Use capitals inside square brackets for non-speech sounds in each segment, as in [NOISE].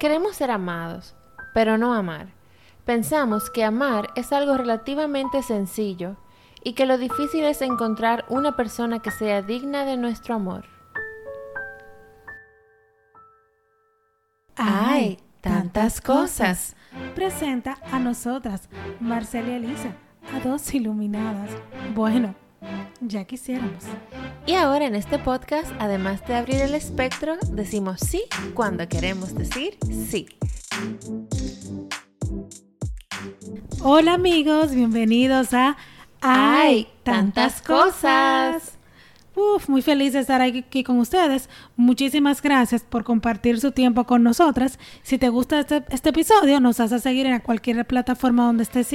Queremos ser amados, pero no amar. Pensamos que amar es algo relativamente sencillo y que lo difícil es encontrar una persona que sea digna de nuestro amor. ¡Ay! Tantas cosas. Presenta a nosotras, Marcela y Elisa, a dos iluminadas. Bueno, ya quisiéramos. Y ahora en este podcast, además de abrir el espectro, decimos sí cuando queremos decir sí. Hola amigos, bienvenidos a ¡Ay! Tantas cosas. Uf, muy feliz de estar aquí con ustedes. Muchísimas gracias por compartir su tiempo con nosotras. Si te gusta este, este episodio, nos vas a seguir en cualquier plataforma donde estés,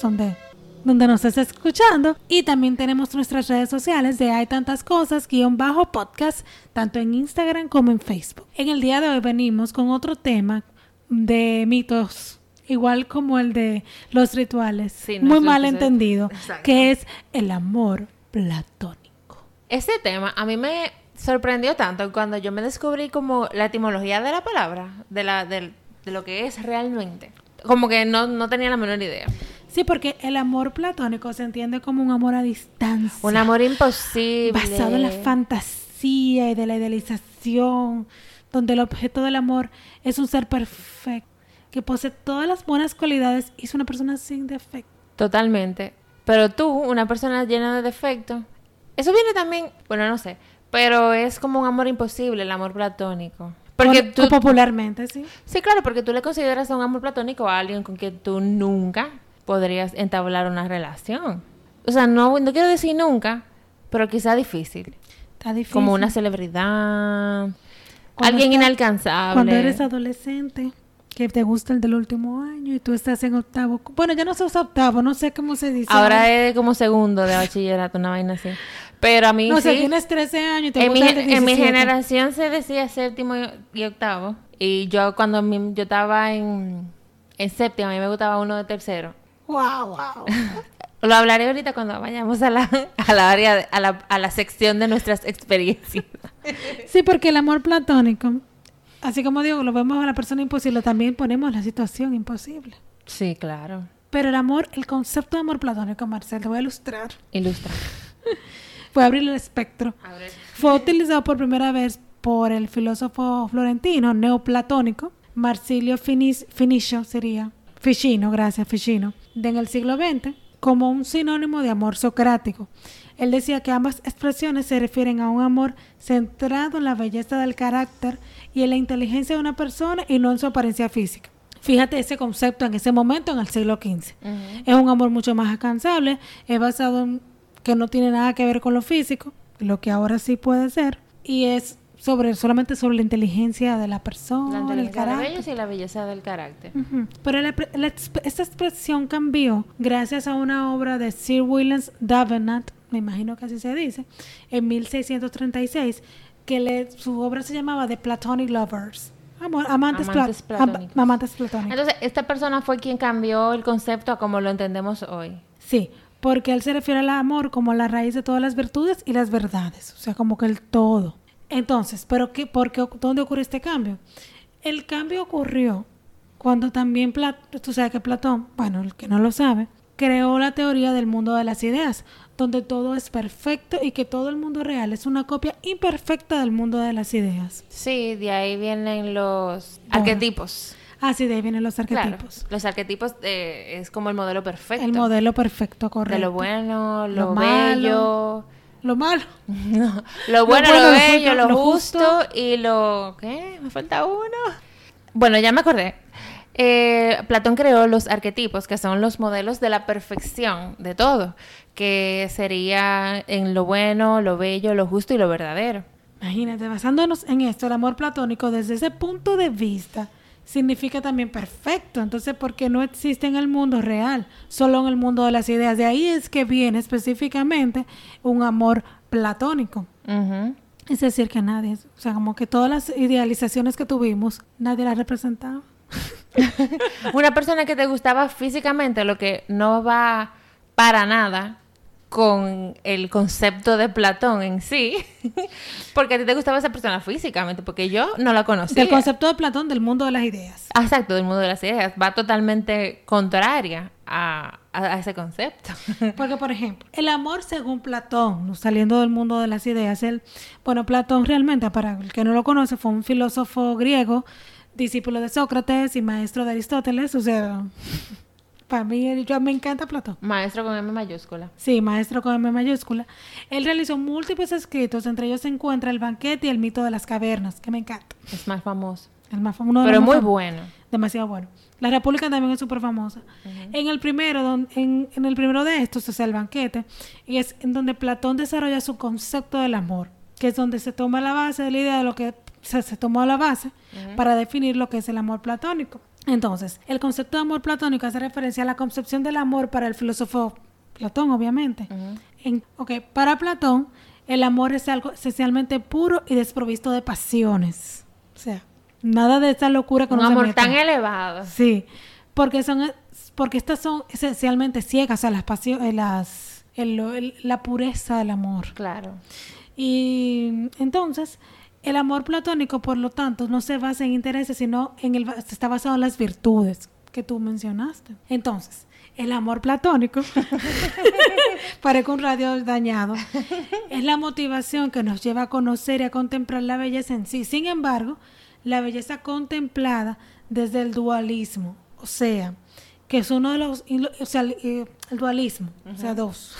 donde, donde nos estés escuchando. Y también tenemos nuestras redes sociales de Hay Tantas Cosas, guion bajo podcast, tanto en Instagram como en Facebook. En el día de hoy venimos con otro tema de mitos igual como el de los rituales, muy mal entendido, que es el amor platónico. Ese tema a mí me sorprendió tanto cuando yo me descubrí como la etimología de la palabra, de, la, de, lo que es realmente. Como que no, no tenía la menor idea. Sí, porque el amor platónico se entiende como un amor a distancia. Un amor imposible. Basado en la fantasía y de la idealización, donde el objeto del amor es un ser perfecto que posee todas las buenas cualidades y es una persona sin defecto. Totalmente. Pero tú, una persona llena de defectos, eso viene también, bueno, no sé, pero es como un amor imposible, el amor platónico. Porque tú, popularmente, sí. Sí, claro, porque tú le consideras un amor platónico a alguien con quien tú nunca podrías entablar una relación. O sea, no, no quiero decir nunca, pero quizá difícil. Está difícil. Como una celebridad, alguien inalcanzable. Cuando eres adolescente que te gusta el del último año y tú estás en octavo. Bueno, ya no sos octavo, no sé cómo se dice. Ahora es como segundo de bachillerato, una vaina así. Pero a mí no, sí. O tienes 13 años y te en gusta mi, En mi generación se decía séptimo y, octavo. Y yo cuando yo estaba en, en séptimo, a mí me gustaba uno de tercero. ¡Wow, wow! Lo hablaré ahorita cuando vayamos a la, a la área, a la, a la sección de nuestras experiencias. Sí, porque el amor platónico Así como digo, lo vemos a la persona imposible, también ponemos la situación imposible. Sí, claro. Pero el amor, el concepto de amor platónico, Marcel, te voy a ilustrar. Ilustra. Voy a abrir el espectro. Fue utilizado por primera vez por el filósofo florentino neoplatónico, Marsilio Finicio sería, Ficino, gracias, Ficino, de en el siglo XX, como un sinónimo de amor socrático. Él decía que ambas expresiones se refieren a un amor centrado en la belleza del carácter y en la inteligencia de una persona y no en su apariencia física. Fíjate ese concepto en ese momento, en el siglo XV. Es un amor mucho más alcanzable, es basado en que no tiene nada que ver con lo físico, lo que ahora sí puede ser, y es sobre solamente sobre la inteligencia de la persona, la el carácter. y la belleza del carácter. Pero esta expresión cambió gracias a una obra de Sir William Davenant, me imagino que así se dice, en 1636, que le, su obra se llamaba The Platonic Lovers. amantes, platónicos. amantes platónicos. Entonces, esta persona fue quien cambió el concepto a como lo entendemos hoy. Sí, porque él se refiere al amor como la raíz de todas las virtudes y las verdades, o sea, como que el todo. Entonces, ¿pero qué, por qué, dónde ocurre este cambio? El cambio ocurrió cuando también, tú sabes que Platón, bueno, el que no lo sabe, creó la teoría del mundo de las ideas, donde todo es perfecto y que todo el mundo real es una copia imperfecta del mundo de las ideas. Sí, de ahí vienen los arquetipos. Ah, sí, de ahí vienen los arquetipos. los arquetipos eh, es como el modelo perfecto. El modelo perfecto, correcto. De lo bueno, lo, bello. Lo malo. [LAUGHS] lo bueno, lo, bello, lo, justo, y lo... ¿Qué? Me falta uno. Bueno, ya me acordé. Eh, Platón creó los arquetipos, que son los modelos de la perfección de todo, que sería en lo bueno, lo bello, lo justo y lo verdadero. Imagínate, basándonos en esto, el amor platónico desde ese punto de vista significa también perfecto. Entonces, porque no existe en el mundo real, solo en el mundo de las ideas. De ahí es que viene específicamente un amor platónico. Es decir, que nadie, o sea, como que todas las idealizaciones que tuvimos, nadie las representaba. [LAUGHS] Una persona que te gustaba físicamente, lo que no va para nada con el concepto de Platón en sí, [LAUGHS] porque a ti te gustaba esa persona físicamente, porque yo no la conocía. Del concepto de Platón del mundo de las ideas. Exacto, del mundo de las ideas. Va totalmente contraria a, ese concepto. [LAUGHS] Porque, por ejemplo, el amor según Platón, saliendo del mundo de las ideas, el, bueno, Platón realmente, para el que no lo conoce, fue un filósofo griego, discípulo de Sócrates y maestro de Aristóteles, o sea para mí, yo, me encanta Platón. Maestro con M mayúscula. Sí, maestro con M mayúscula. Él realizó múltiples escritos, entre ellos se encuentra El banquete y El mito de las cavernas, que me encanta. Es más famoso. El más famoso. Pero muy bueno. Demasiado bueno. La República también es súper famosa. En el primero, en, en el primero de estos, sea, el banquete, y es en donde Platón desarrolla su concepto del amor, que es donde se toma la base de la idea de lo que se, se tomó la base para definir lo que es el amor platónico. Entonces, el concepto de amor platónico hace referencia a la concepción del amor para el filósofo Platón, obviamente. para Platón, el amor es algo esencialmente puro y desprovisto de pasiones. O sea, nada de esta locura con un amor tan elevado. Sí, porque son porque estas son esencialmente ciegas a las pasiones, las la pureza del amor. Claro. Y entonces, el amor platónico, por lo tanto, no se basa en intereses, sino en el está basado en las virtudes que tú mencionaste. Entonces, el amor platónico, [LAUGHS] parece un radio dañado, es la motivación que nos lleva a conocer y a contemplar la belleza en sí. Sin embargo, la belleza contemplada desde el dualismo, o sea, que es uno de los, o sea, el, eh, dualismo, o sea, dos.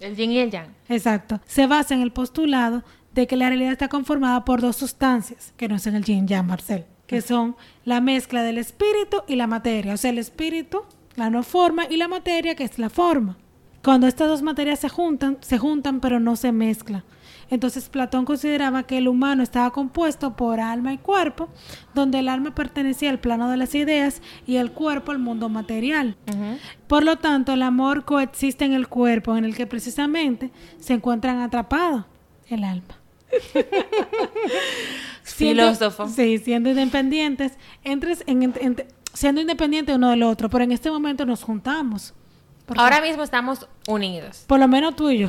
El yin y el yang. Exacto. Se basa en el postulado de que la realidad está conformada por dos sustancias, que no es en el yin yang, Marcel, que son la mezcla del espíritu y la materia. O sea, el espíritu, la no forma, y la materia, que es la forma. Cuando estas dos materias se juntan, se juntan pero no se mezclan. Entonces Platón consideraba que el humano estaba compuesto por alma y cuerpo, donde el alma pertenecía al plano de las ideas y el cuerpo al mundo material. Por lo tanto, el amor coexiste en el cuerpo, en el que precisamente se encuentran atrapados el alma. [LAUGHS] Filósofo. Sí, siendo independientes, entres en, siendo independientes uno del otro, pero en este momento nos juntamos. Ahora mismo estamos unidos. Por lo menos tú y yo,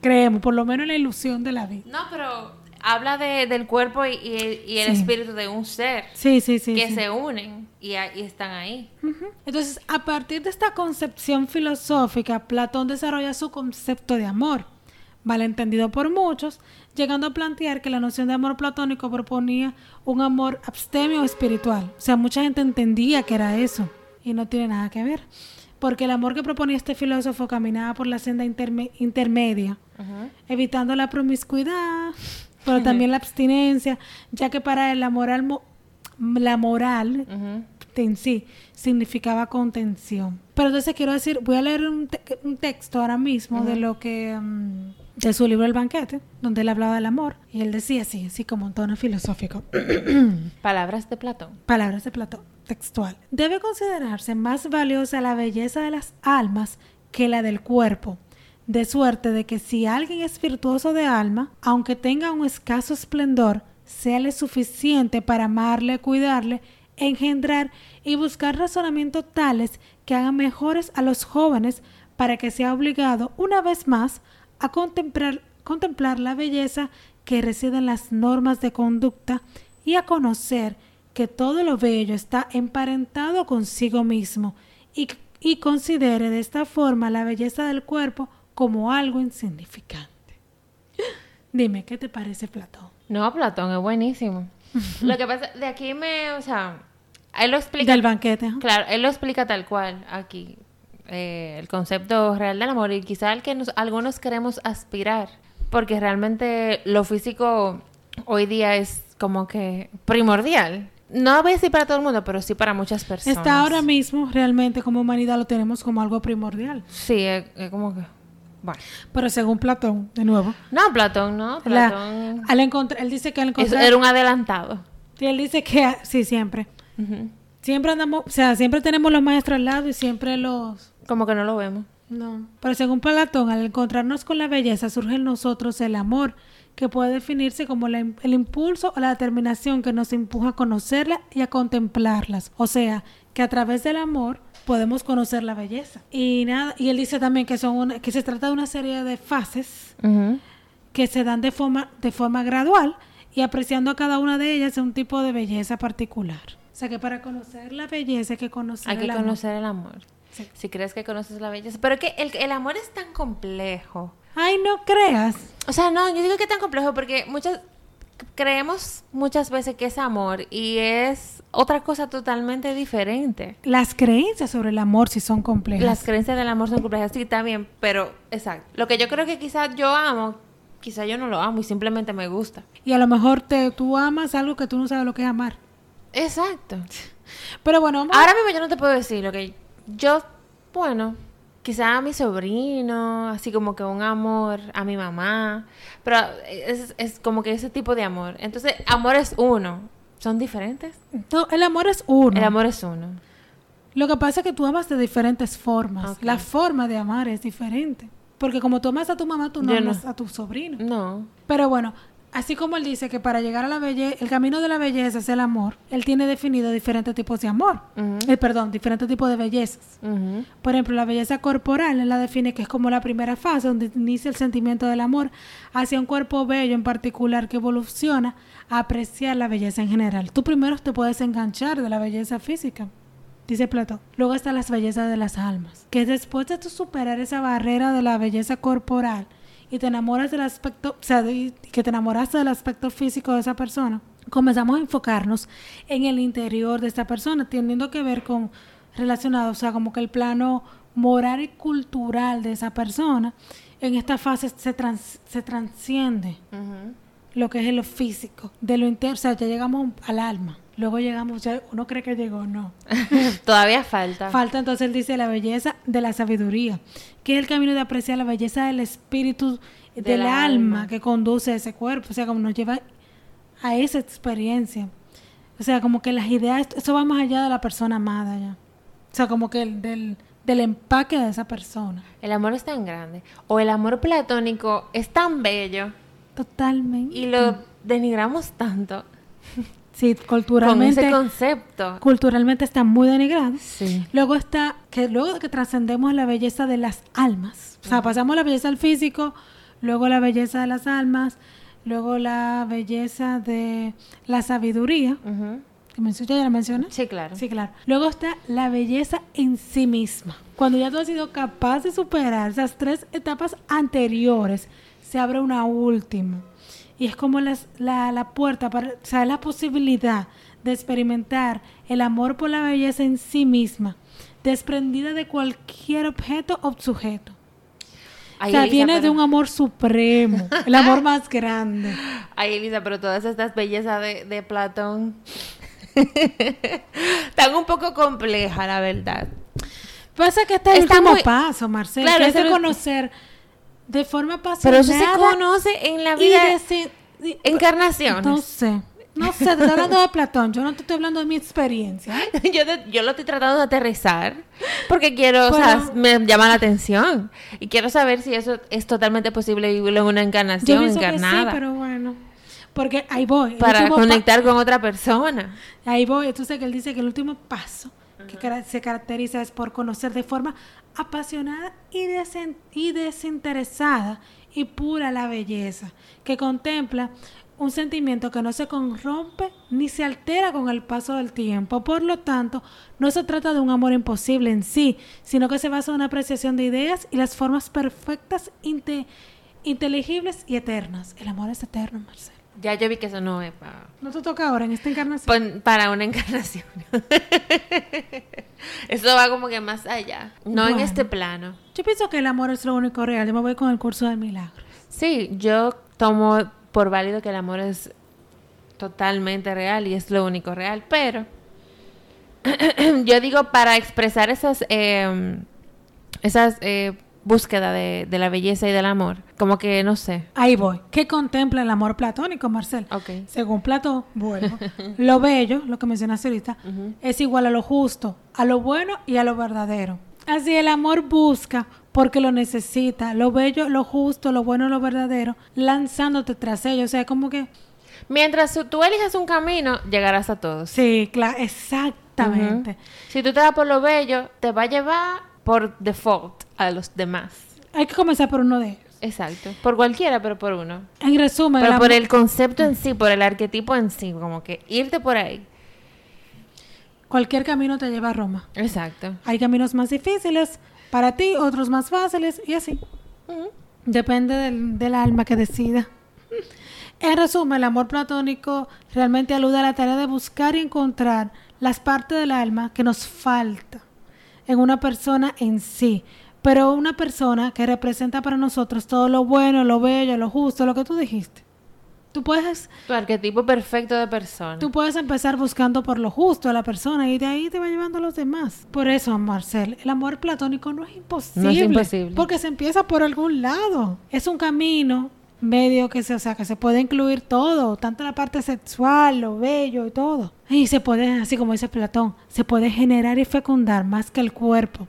creemos, por lo menos la ilusión de la vida. No, pero habla de, del cuerpo y, el espíritu de un ser. Sí, sí, sí. Que se unen y, están ahí. Entonces, a partir de esta concepción filosófica, Platón desarrolla su concepto de amor malentendido por muchos, llegando a plantear que la noción de amor platónico proponía un amor abstemio espiritual. O sea, mucha gente entendía que era eso y no tiene nada que ver. Porque el amor que proponía este filósofo caminaba por la senda intermedia, evitando la promiscuidad, pero también la abstinencia, ya que para él la moral, la moral en sí significaba contención. Pero entonces quiero decir, voy a leer un, texto ahora mismo de lo que... Mm, de su libro El banquete, donde él hablaba del amor, y él decía así, así como un tono filosófico. [COUGHS] Palabras de Platón. Palabras de Platón, textual. Debe considerarse más valiosa la belleza de las almas que la del cuerpo, de suerte de que si alguien es virtuoso de alma, aunque tenga un escaso esplendor, sea suficiente para amarle, cuidarle, engendrar y buscar razonamientos tales que hagan mejores a los jóvenes para que sea obligado una vez más a contemplar, contemplar la belleza que reside en las normas de conducta y a conocer que todo lo bello está emparentado consigo mismo y, y considere de esta forma la belleza del cuerpo como algo insignificante. [GASPS] Dime, ¿qué te parece Platón? No, Platón es buenísimo. Lo que pasa, de aquí me, o sea, él lo explica. Del banquete. Claro, él lo explica tal cual aquí. Eh, el concepto real del amor y quizá el que algunos queremos aspirar, porque realmente lo físico hoy día es como que primordial. No a veces para todo el mundo, pero sí para muchas personas. Está ahora mismo, realmente como humanidad lo tenemos como algo primordial. Sí, es, como que... Bueno. Pero según Platón, de nuevo. No, Platón, no. Platón... al él dice que al encontrar... Era un adelantado. Sí, él dice que... Sí, siempre. Siempre andamos... O sea, siempre tenemos los maestros al lado y siempre los como que no lo vemos. No. Pero según Platón, al encontrarnos con la belleza surge en nosotros el amor, que puede definirse como el impulso o la determinación que nos empuja a conocerla y a contemplarlas. O sea, que a través del amor podemos conocer la belleza. Y nada, y él dice también que son que se trata de una serie de fases que se dan de forma de forma gradual y apreciando a cada una de ellas un tipo de belleza particular. O sea que para conocer la belleza hay que conocer hay que conocer el amor. Si crees que conoces la belleza, pero que el, el amor es tan complejo. Ay, no creas. O sea, no, yo digo que es tan complejo porque muchas creemos muchas veces que es amor y es otra cosa totalmente diferente. Las creencias sobre el amor sí son complejas. Las creencias del amor son complejas, sí, también, pero exacto. Lo que yo creo que quizás yo amo, quizás yo no lo amo y simplemente me gusta. Y a lo mejor te, tú amas algo que tú no sabes lo que es amar. Exacto. Pero bueno, ahora mismo yo no te puedo decir lo que yo, bueno, quizá a mi sobrino, así como que un amor a mi mamá, pero es, es, como que ese tipo de amor. Entonces, amor es uno. ¿Son diferentes? No, el amor es uno. El amor es uno. Lo que pasa es que tú amas de diferentes formas. La forma de amar es diferente. Porque como tú amas a tu mamá, tú no amas a tu sobrino. No. Pero bueno, Así como él dice que para llegar a la belleza, el camino de la belleza es el amor, él tiene definido diferentes tipos de amor. Eh, perdón, diferentes tipos de bellezas. Por ejemplo, la belleza corporal, él la define que es como la primera fase donde inicia el sentimiento del amor hacia un cuerpo bello en particular que evoluciona a apreciar la belleza en general. Tú primero te puedes enganchar de la belleza física. Dice Platón. Luego está las bellezas de las almas, que después de tú superar esa barrera de la belleza corporal, y te enamoras del aspecto, o sea, que te enamoraste del aspecto físico de esa persona, comenzamos a enfocarnos en el interior de esta persona, teniendo que ver con relacionado, o sea, como que el plano moral y cultural de esa persona, en esta fase se, se transciende lo que es lo físico, de lo interno, o sea, ya llegamos al alma. Luego llegamos, ya uno cree que llegó, no. [LAUGHS] Todavía falta. Falta, entonces él dice la belleza de la sabiduría, que es el camino de apreciar la belleza del espíritu, del, alma, que conduce a ese cuerpo, o sea, como nos lleva a esa experiencia. O sea, como que las ideas, eso va más allá de la persona amada ya. O sea, como que el, del, del empaque de esa persona. El amor es tan grande. O el amor platónico es tan bello. Totalmente. Y lo denigramos tanto. [LAUGHS] Sí, culturalmente. Con ese concepto. Culturalmente está muy denigrado. Sí. Luego está que luego que trascendemos la belleza de las almas, o sea, pasamos la belleza del físico, luego la belleza de las almas, luego la belleza de la sabiduría. ¿Ya la mencionas? Sí, claro. Sí, claro. Luego está la belleza en sí misma. Cuando ya tú has sido capaz de superar esas tres etapas anteriores, se abre una última y es como la, la puerta para, o sea, la posibilidad de experimentar el amor por la belleza en sí misma, desprendida de cualquier objeto o sujeto. o sea, viene de un amor supremo, el amor [LAUGHS] más grande. Ay, Elisa, pero todas estas bellezas de, de Platón [LAUGHS] están un poco complejas, la verdad. Pasa que este es el último paso, Marcelo, claro, que es de conocer de forma apasionada. Pero eso se conoce en la vida. De encarnación. No sé. No sé, te estoy hablando de Platón, yo no te estoy hablando de mi experiencia. [LAUGHS] yo, yo lo estoy tratando de aterrizar porque quiero, o sea, me llama la atención y quiero saber si eso es totalmente posible vivirlo en una encarnación yo encarnada. Que sí, pero bueno. Porque ahí voy. Para conectar con otra persona. Ahí voy. Entonces, que él dice que el último paso que se caracteriza es por conocer de forma apasionada y, y desinteresada y pura la belleza, que contempla un sentimiento que no se corrompe ni se altera con el paso del tiempo. Por lo tanto, no se trata de un amor imposible en sí, sino que se basa en una apreciación de ideas y las formas perfectas, inteligibles y eternas. El amor es eterno, Marcelo. Ya yo vi que eso no es para... No te toca ahora en esta encarnación. para una encarnación. [LAUGHS] eso va como que más allá. No en este plano. Yo pienso que el amor es lo único real. Yo me voy con el curso de milagros. Sí, yo tomo por válido que el amor es totalmente real y es lo único real. Pero [CLEARS THROAT] yo digo para expresar esas... Eh, esas eh, búsqueda de, la belleza y del amor. Como que no sé. Ahí voy. ¿Qué contempla el amor platónico, Marcel? Okay. Según Platón, bueno, [LAUGHS] lo bello, lo que mencionaste ahorita, es igual a lo justo, a lo bueno y a lo verdadero. Así el amor busca porque lo necesita, lo bello, lo justo, lo bueno, lo verdadero, lanzándote tras ello. O sea, como que... Mientras tú eliges un camino, llegarás a todos. Sí, claro, exactamente. Si tú te vas por lo bello, te va a llevar por default a los demás. Hay que comenzar por uno de ellos. Exacto. Por cualquiera, pero por uno. En resumen, pero por el concepto en sí, por el arquetipo en sí, como que irte por ahí. Cualquier camino te lleva a Roma. Exacto. Hay caminos más difíciles para ti, otros más fáciles y así. Depende del, del alma que decida. En resumen, el amor platónico realmente alude a la tarea de buscar y encontrar las partes del alma que nos falta en una persona en sí, pero una persona que representa para nosotros todo lo bueno, lo bello, lo justo, lo que tú dijiste. Tú puedes... Tu arquetipo perfecto de persona. Tú puedes empezar buscando por lo justo a la persona y de ahí te va llevando a los demás. Por eso, Marcel, el amor platónico no es imposible. No es imposible. Porque se empieza por algún lado. Es un camino medio que se, o sea, que se puede incluir todo, tanto la parte sexual, lo bello y todo. Y se puede, así como dice Platón, se puede generar y fecundar más que el cuerpo.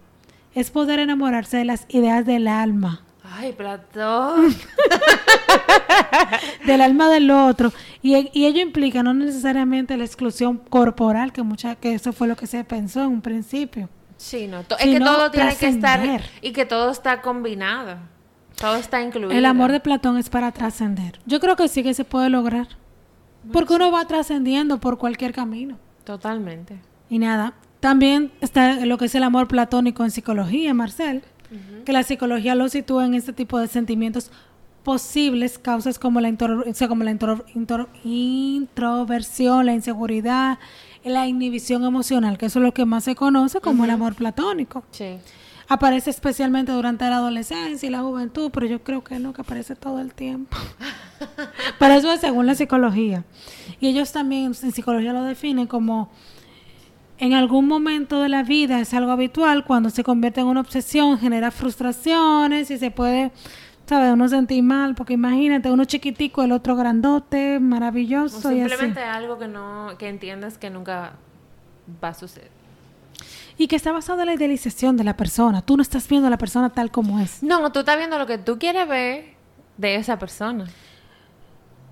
Es poder enamorarse de las ideas del alma. Ay, Platón. [LAUGHS] del alma del otro. Y, y, ello implica no necesariamente la exclusión corporal, que mucha, que eso fue lo que se pensó en un principio. Sí, no. es que todo tiene que estar y que todo está combinado. Todo está incluido. El amor de Platón es para trascender. Yo creo que sí que se puede lograr. Porque uno va trascendiendo por cualquier camino. Totalmente. Y nada, también está lo que es el amor platónico en psicología, Marcel, que la psicología lo sitúa en este tipo de sentimientos posibles, causas como la, como la introversión, la inseguridad, la inhibición emocional, que eso es lo que más se conoce como el amor platónico. Sí. Aparece especialmente durante la adolescencia y la juventud, pero yo creo que no, que aparece todo el tiempo. [LAUGHS] pero eso es según la psicología. Y ellos también en psicología lo definen como en algún momento de la vida es algo habitual, cuando se convierte en una obsesión, genera frustraciones y se puede, ¿sabes? Uno sentir mal, porque imagínate, uno chiquitico, el otro grandote, maravilloso. O simplemente algo que no, que entiendes que nunca va a suceder. Y que está basado en la idealización de la persona. Tú no estás viendo a la persona tal como es. No, tú estás viendo lo que tú quieres ver de esa persona.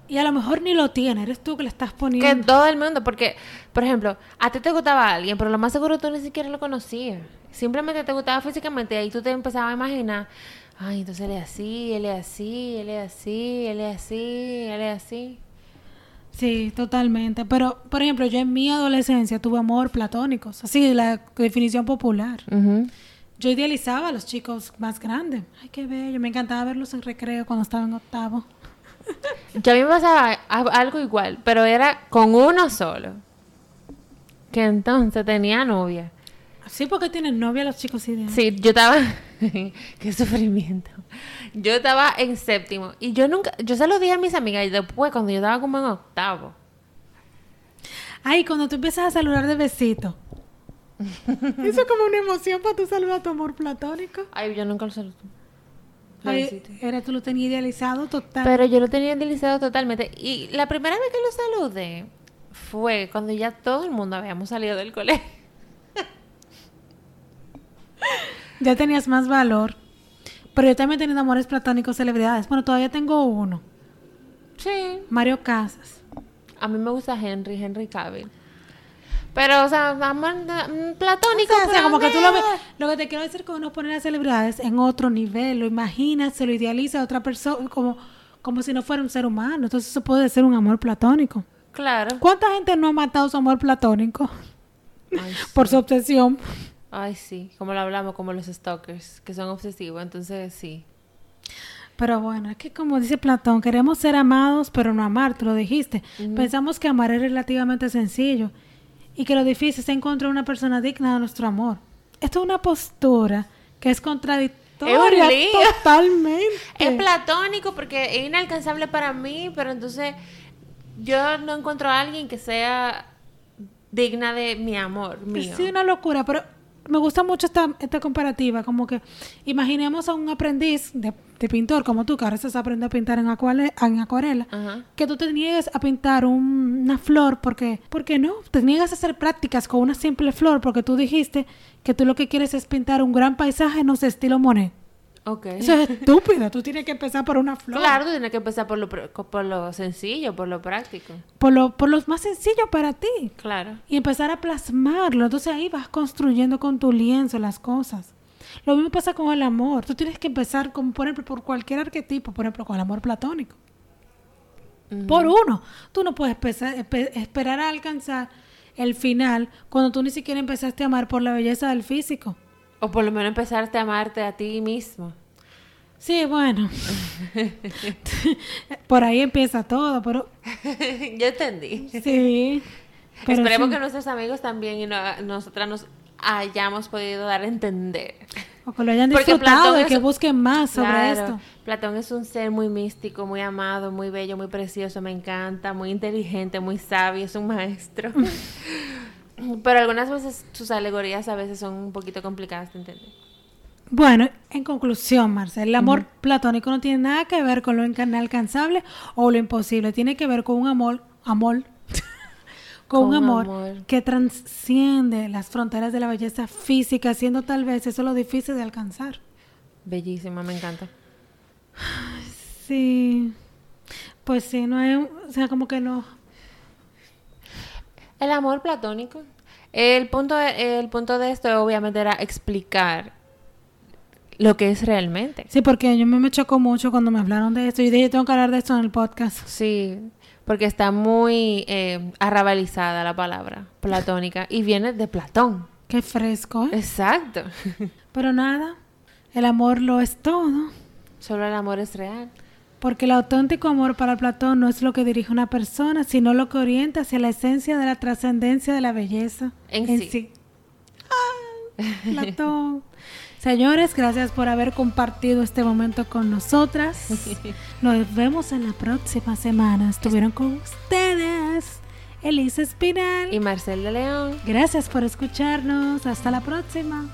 Y a lo mejor ni lo tiene, eres tú que le estás poniendo. Que todo el mundo, porque, por ejemplo, a ti te gustaba alguien, pero lo más seguro tú ni siquiera lo conocías. Simplemente te gustaba físicamente y ahí tú te empezabas a imaginar, ay, entonces él es así, él es así, él es así, él es así, él es así. Sí, totalmente. Pero, por ejemplo, yo en mi adolescencia tuve amor platónicos, así la definición popular. Yo idealizaba a los chicos más grandes. Ay, qué bello. Me encantaba verlos en recreo cuando estaba en octavo. Yo a mí me pasaba algo igual, pero era con uno solo. Que entonces tenía novia. Sí, porque tienen novia los chicos ideales. Sí, yo estaba. [LAUGHS] Qué sufrimiento. Yo estaba en séptimo. Y yo nunca. Yo se lo dije a mis amigas y después, cuando yo estaba como en octavo. Ay, cuando tú empiezas a saludar de besito. [LAUGHS] Eso es como una emoción para tú saludar a tu amor platónico. Ay, yo nunca lo saludo. era tú lo tenías idealizado total. Pero yo lo tenía idealizado totalmente. Y la primera vez que lo saludé fue cuando ya todo el mundo habíamos salido del colegio. [LAUGHS] ya tenías más valor. Pero yo también he tenido amores platónicos celebridades. Bueno, todavía tengo uno. Sí. Mario Casas. A mí me gusta Henry, Henry Cavill. Pero, o sea, amor mm, platónico. O sea, como que tú lo ves. Lo que te quiero decir es que uno pone las celebridades en otro nivel. Lo imagina, se lo idealiza a otra persona como, como si no fuera un ser humano. Entonces, eso puede ser un amor platónico. Claro. ¿Cuánta gente no ha matado su amor platónico? Por su obsesión. Ay, sí, como lo hablamos, como los stalkers, que son obsesivos, entonces sí. Pero bueno, es que como dice Platón, queremos ser amados, pero no amar, tú lo dijiste. Pensamos que amar es relativamente sencillo y que lo difícil es encontrar una persona digna de nuestro amor. Esto es una postura que es contradictoria totalmente. [LAUGHS] Es platónico porque es inalcanzable para mí, pero entonces yo no encuentro a alguien que sea digna de mi amor mío. Sí, una locura, pero me gusta mucho esta, esta comparativa, como que imaginemos a un aprendiz de, pintor como tú, que ahora estás aprendiendo a pintar en, en acuarela, que tú te niegues a pintar una flor porque, porque no, te niegas a hacer prácticas con una simple flor porque tú dijiste que tú lo que quieres es pintar un gran paisaje, no sé, estilo Monet. Ok. Eso es estúpido. Tú tienes que empezar por una flor. Claro, tú tienes que empezar por lo, por lo sencillo, por lo práctico. Por lo, por lo más sencillo para ti. Claro. Y empezar a plasmarlo. Entonces ahí vas construyendo con tu lienzo las cosas. Lo mismo pasa con el amor. Tú tienes que empezar, con, por ejemplo, por cualquier arquetipo. Por ejemplo, con el amor platónico. Ujú. Por uno. Tú no puedes esperar a alcanzar el final cuando tú ni siquiera empezaste a amar por la belleza del físico. O por lo menos empezarte a amarte a ti mismo. Sí, bueno. por ahí empieza todo, pero [LAUGHS] Yo entendí. sí. Pero Esperemos sí. que nuestros amigos también y no- nosotras nos hayamos podido dar a entender. O que lo hayan disfrutado y que busquen más sobre Claro, esto. Platón es un ser muy místico, muy amado, muy bello, muy precioso, me encanta, muy inteligente, muy sabio, es un maestro. [LAUGHS] Pero algunas veces sus alegorías a veces son un poquito complicadas de entender. Bueno, en conclusión, Marcel, el amor platónico no tiene nada que ver con lo inalcanzable o lo imposible. Tiene que ver con un amor, amor, [LAUGHS] con, un amor, amor. que transciende las fronteras de la belleza física, siendo tal vez eso lo difícil de alcanzar. Bellísima, me encanta. Sí, pues sí, no hay, un- o sea, como que no. El amor platónico. El punto, de, el punto de esto obviamente era explicar lo que es realmente. Sí, porque yo me, me chocó mucho cuando me hablaron de esto. Y dije, tengo que hablar de esto en el podcast. Sí, porque está muy eh, arrabalizada la palabra platónica y viene de Platón. Qué fresco, ¿eh? Exacto. Pero nada, el amor lo es todo. Solo el amor es real. Porque el auténtico amor para Platón no es lo que dirige una persona, sino lo que orienta hacia la esencia de la trascendencia de la belleza En sí. Ay, Platón. [LAUGHS] Señores, gracias por haber compartido este momento con nosotras. [LAUGHS] Nos vemos en la próxima semana. Estuvieron con ustedes Elisa Espinal. Y Marcel de León. Gracias por escucharnos. Hasta la próxima.